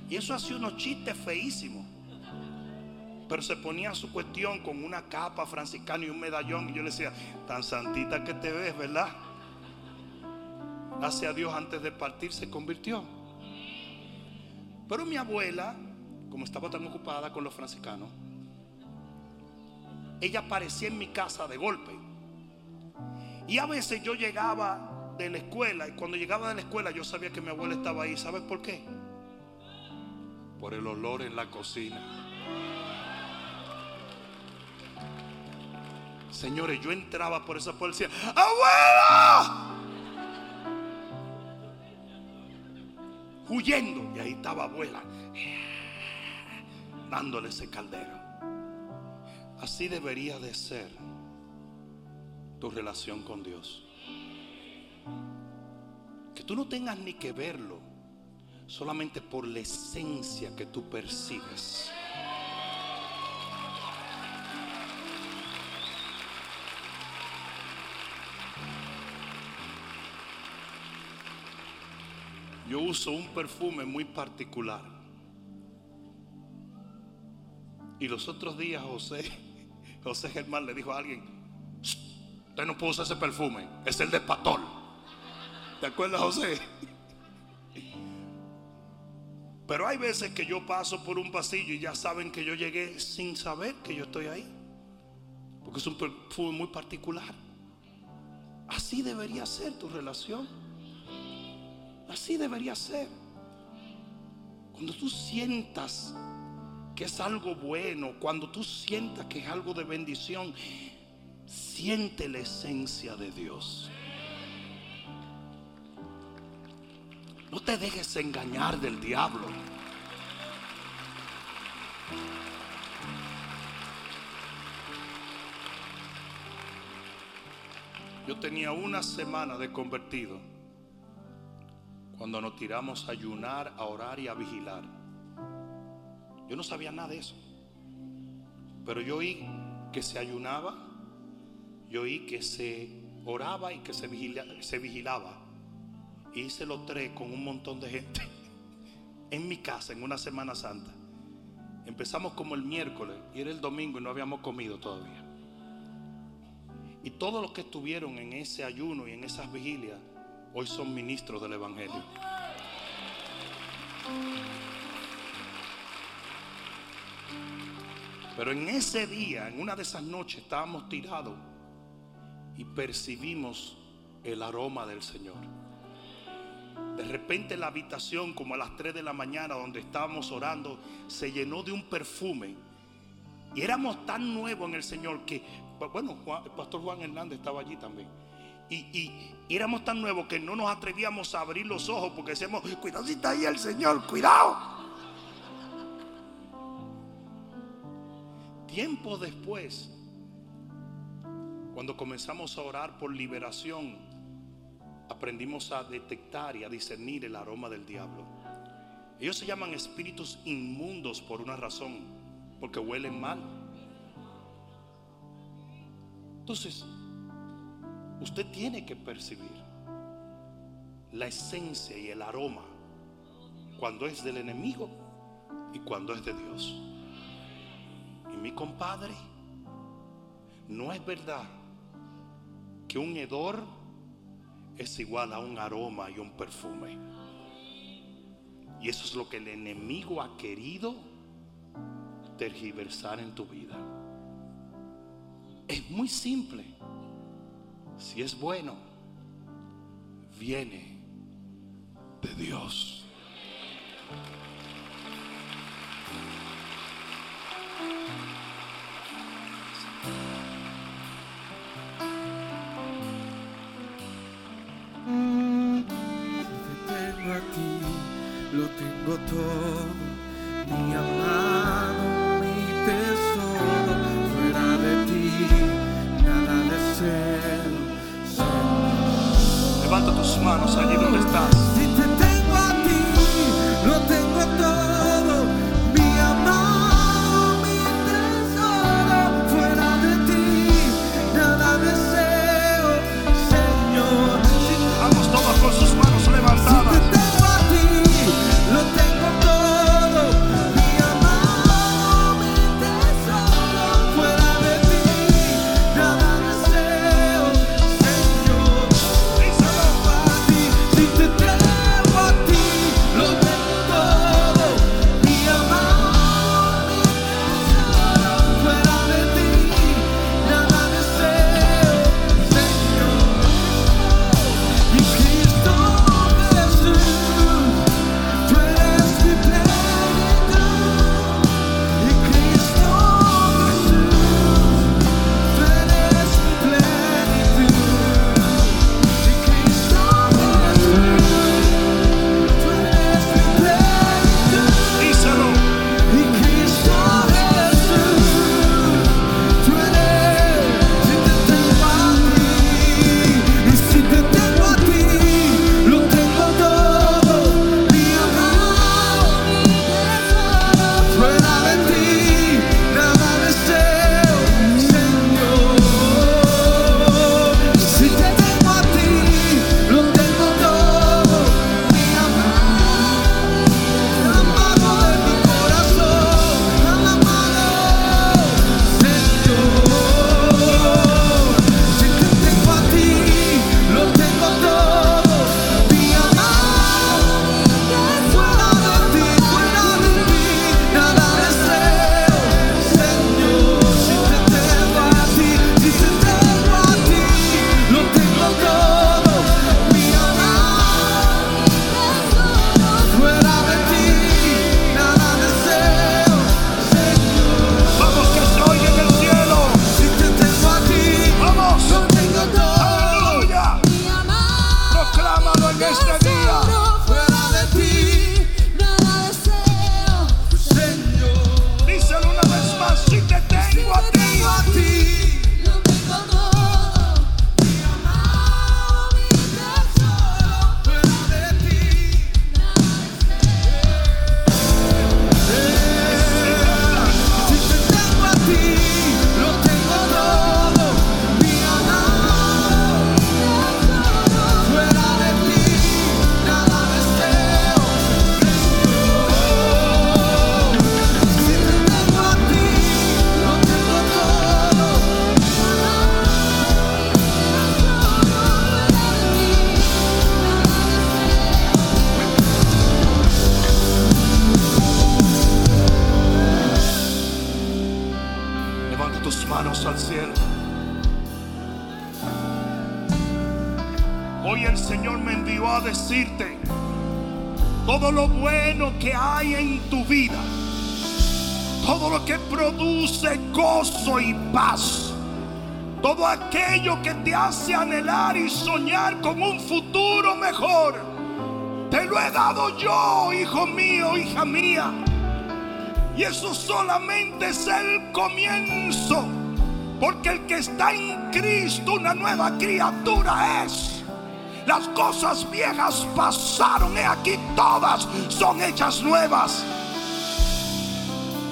Y eso hacía unos chistes feísimos. Pero se ponía su cuestión con una capa franciscana y un medallón. Y yo le decía, tan santita que te ves, ¿verdad? Gracias a Dios antes de partir se convirtió. Pero mi abuela, como estaba tan ocupada con los franciscanos, ella aparecía en mi casa de golpe. Y a veces yo llegaba de la escuela y cuando llegaba de la escuela yo sabía que mi abuela estaba ahí. ¿Sabes por qué? Por el olor en la cocina. Señores, yo entraba por esa puerta y decía, ¡Abuela! Huyendo. Y ahí estaba abuela. Dándole ese caldero. Así debería de ser tu relación con Dios. Que tú no tengas ni que verlo, solamente por la esencia que tú percibes. Yo uso un perfume muy particular. Y los otros días José, (laughs) José Germán le dijo a alguien, usted no puede usar ese perfume, es el de Patol. ¿Te acuerdas, José? Pero hay veces que yo paso por un pasillo y ya saben que yo llegué sin saber que yo estoy ahí. Porque es un perfume muy particular. Así debería ser tu relación. Así debería ser. Cuando tú sientas que es algo bueno, cuando tú sientas que es algo de bendición, siente la esencia de Dios. No te dejes engañar del diablo. Yo tenía una semana de convertido cuando nos tiramos a ayunar, a orar y a vigilar. Yo no sabía nada de eso. Pero yo oí que se ayunaba, yo oí que se oraba y que se, se vigilaba. Hice los tres con un montón de gente (laughs) en mi casa en una Semana Santa. Empezamos como el miércoles y era el domingo y no habíamos comido todavía. Y todos los que estuvieron en ese ayuno y en esas vigilias, hoy son ministros del Evangelio. Pero en ese día, en una de esas noches, estábamos tirados y percibimos el aroma del Señor. De repente la habitación, como a las 3 de la mañana, donde estábamos orando, se llenó de un perfume. Y éramos tan nuevos en el Señor que bueno, el pastor Juan Hernández estaba allí también. Y, éramos tan nuevos que no nos atrevíamos a abrir los ojos porque decíamos, cuidado si está ahí el Señor, cuidado. Tiempo después, cuando comenzamos a orar por liberación, aprendimos a detectar y a discernir el aroma del diablo. Ellos se llaman espíritus inmundos por una razón, porque huelen mal. Entonces, usted tiene que percibir la esencia y el aroma cuando es del enemigo y cuando es de Dios. Y mi compadre, no es verdad que un hedor es igual a un aroma y un perfume. Y eso es lo que el enemigo ha querido tergiversar en tu vida. Es muy simple. Si es bueno, viene de Dios. Que te hace anhelar y soñar con un futuro mejor. Te lo he dado yo, hijo mío, hija mía. Y eso solamente es el comienzo. Porque el que está en Cristo, una nueva criatura es. Las cosas viejas pasaron y aquí todas son hechas nuevas.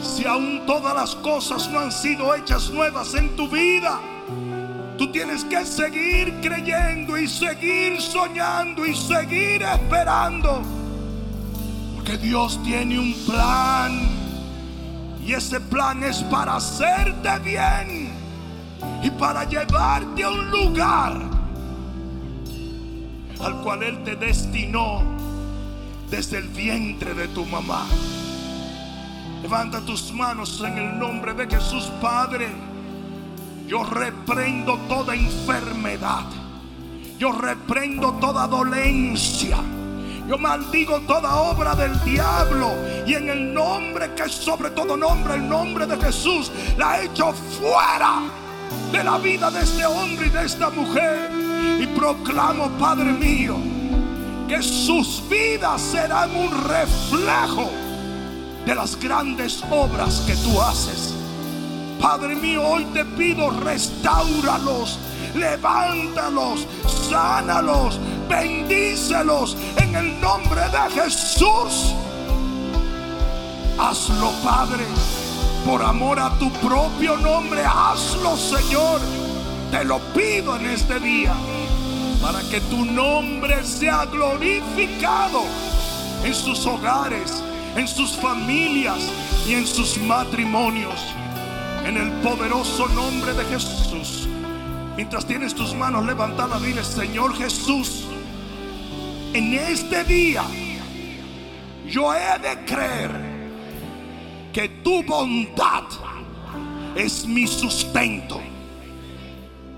Si aún todas las cosas no han sido hechas nuevas en tu vida, tú tienes que seguir creyendo y seguir soñando y seguir esperando. Porque Dios tiene un plan. Y ese plan es para hacerte bien y para llevarte a un lugar al cual Él te destinó desde el vientre de tu mamá. Levanta tus manos en el nombre de Jesús Padre. Yo reprendo toda enfermedad. Yo reprendo toda dolencia. Yo maldigo toda obra del diablo. Y en el nombre que es sobre todo nombre, el nombre de Jesús, la echo fuera de la vida de este hombre y de esta mujer. Y proclamo, Padre mío, que sus vidas serán un reflejo de las grandes obras que tú haces. Padre mío, hoy te pido, restauralos, levántalos, sánalos, bendícelos en el nombre de Jesús. Hazlo, Padre, por amor a tu propio nombre, hazlo, Señor. Te lo pido en este día, para que tu nombre sea glorificado en sus hogares, en sus familias y en sus matrimonios. En el poderoso nombre de Jesús. Mientras tienes tus manos levantadas, dile, Señor Jesús, en este día yo he de creer que tu bondad es mi sustento.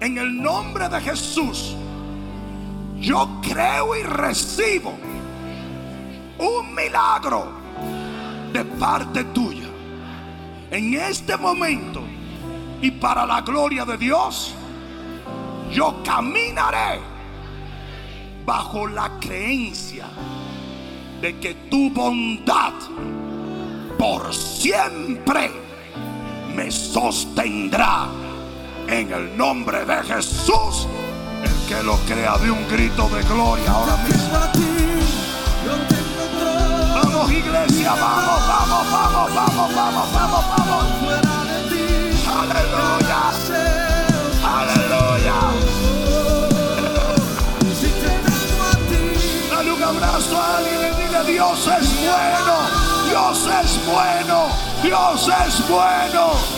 En el nombre de Jesús, yo creo y recibo un milagro de parte tuya. En este momento y para la gloria de Dios, yo caminaré bajo la creencia de que tu bondad por siempre me sostendrá en el nombre de Jesús. El que lo crea de un grito de gloria ahora mismo. Vamos iglesia, vamos, vamos, vamos, vamos, vamos, vamos, vamos. Fuera de ti, Aleluya, aleluya. Dale un abrazo a alguien y dile Dios es bueno, Dios es bueno, Dios es bueno.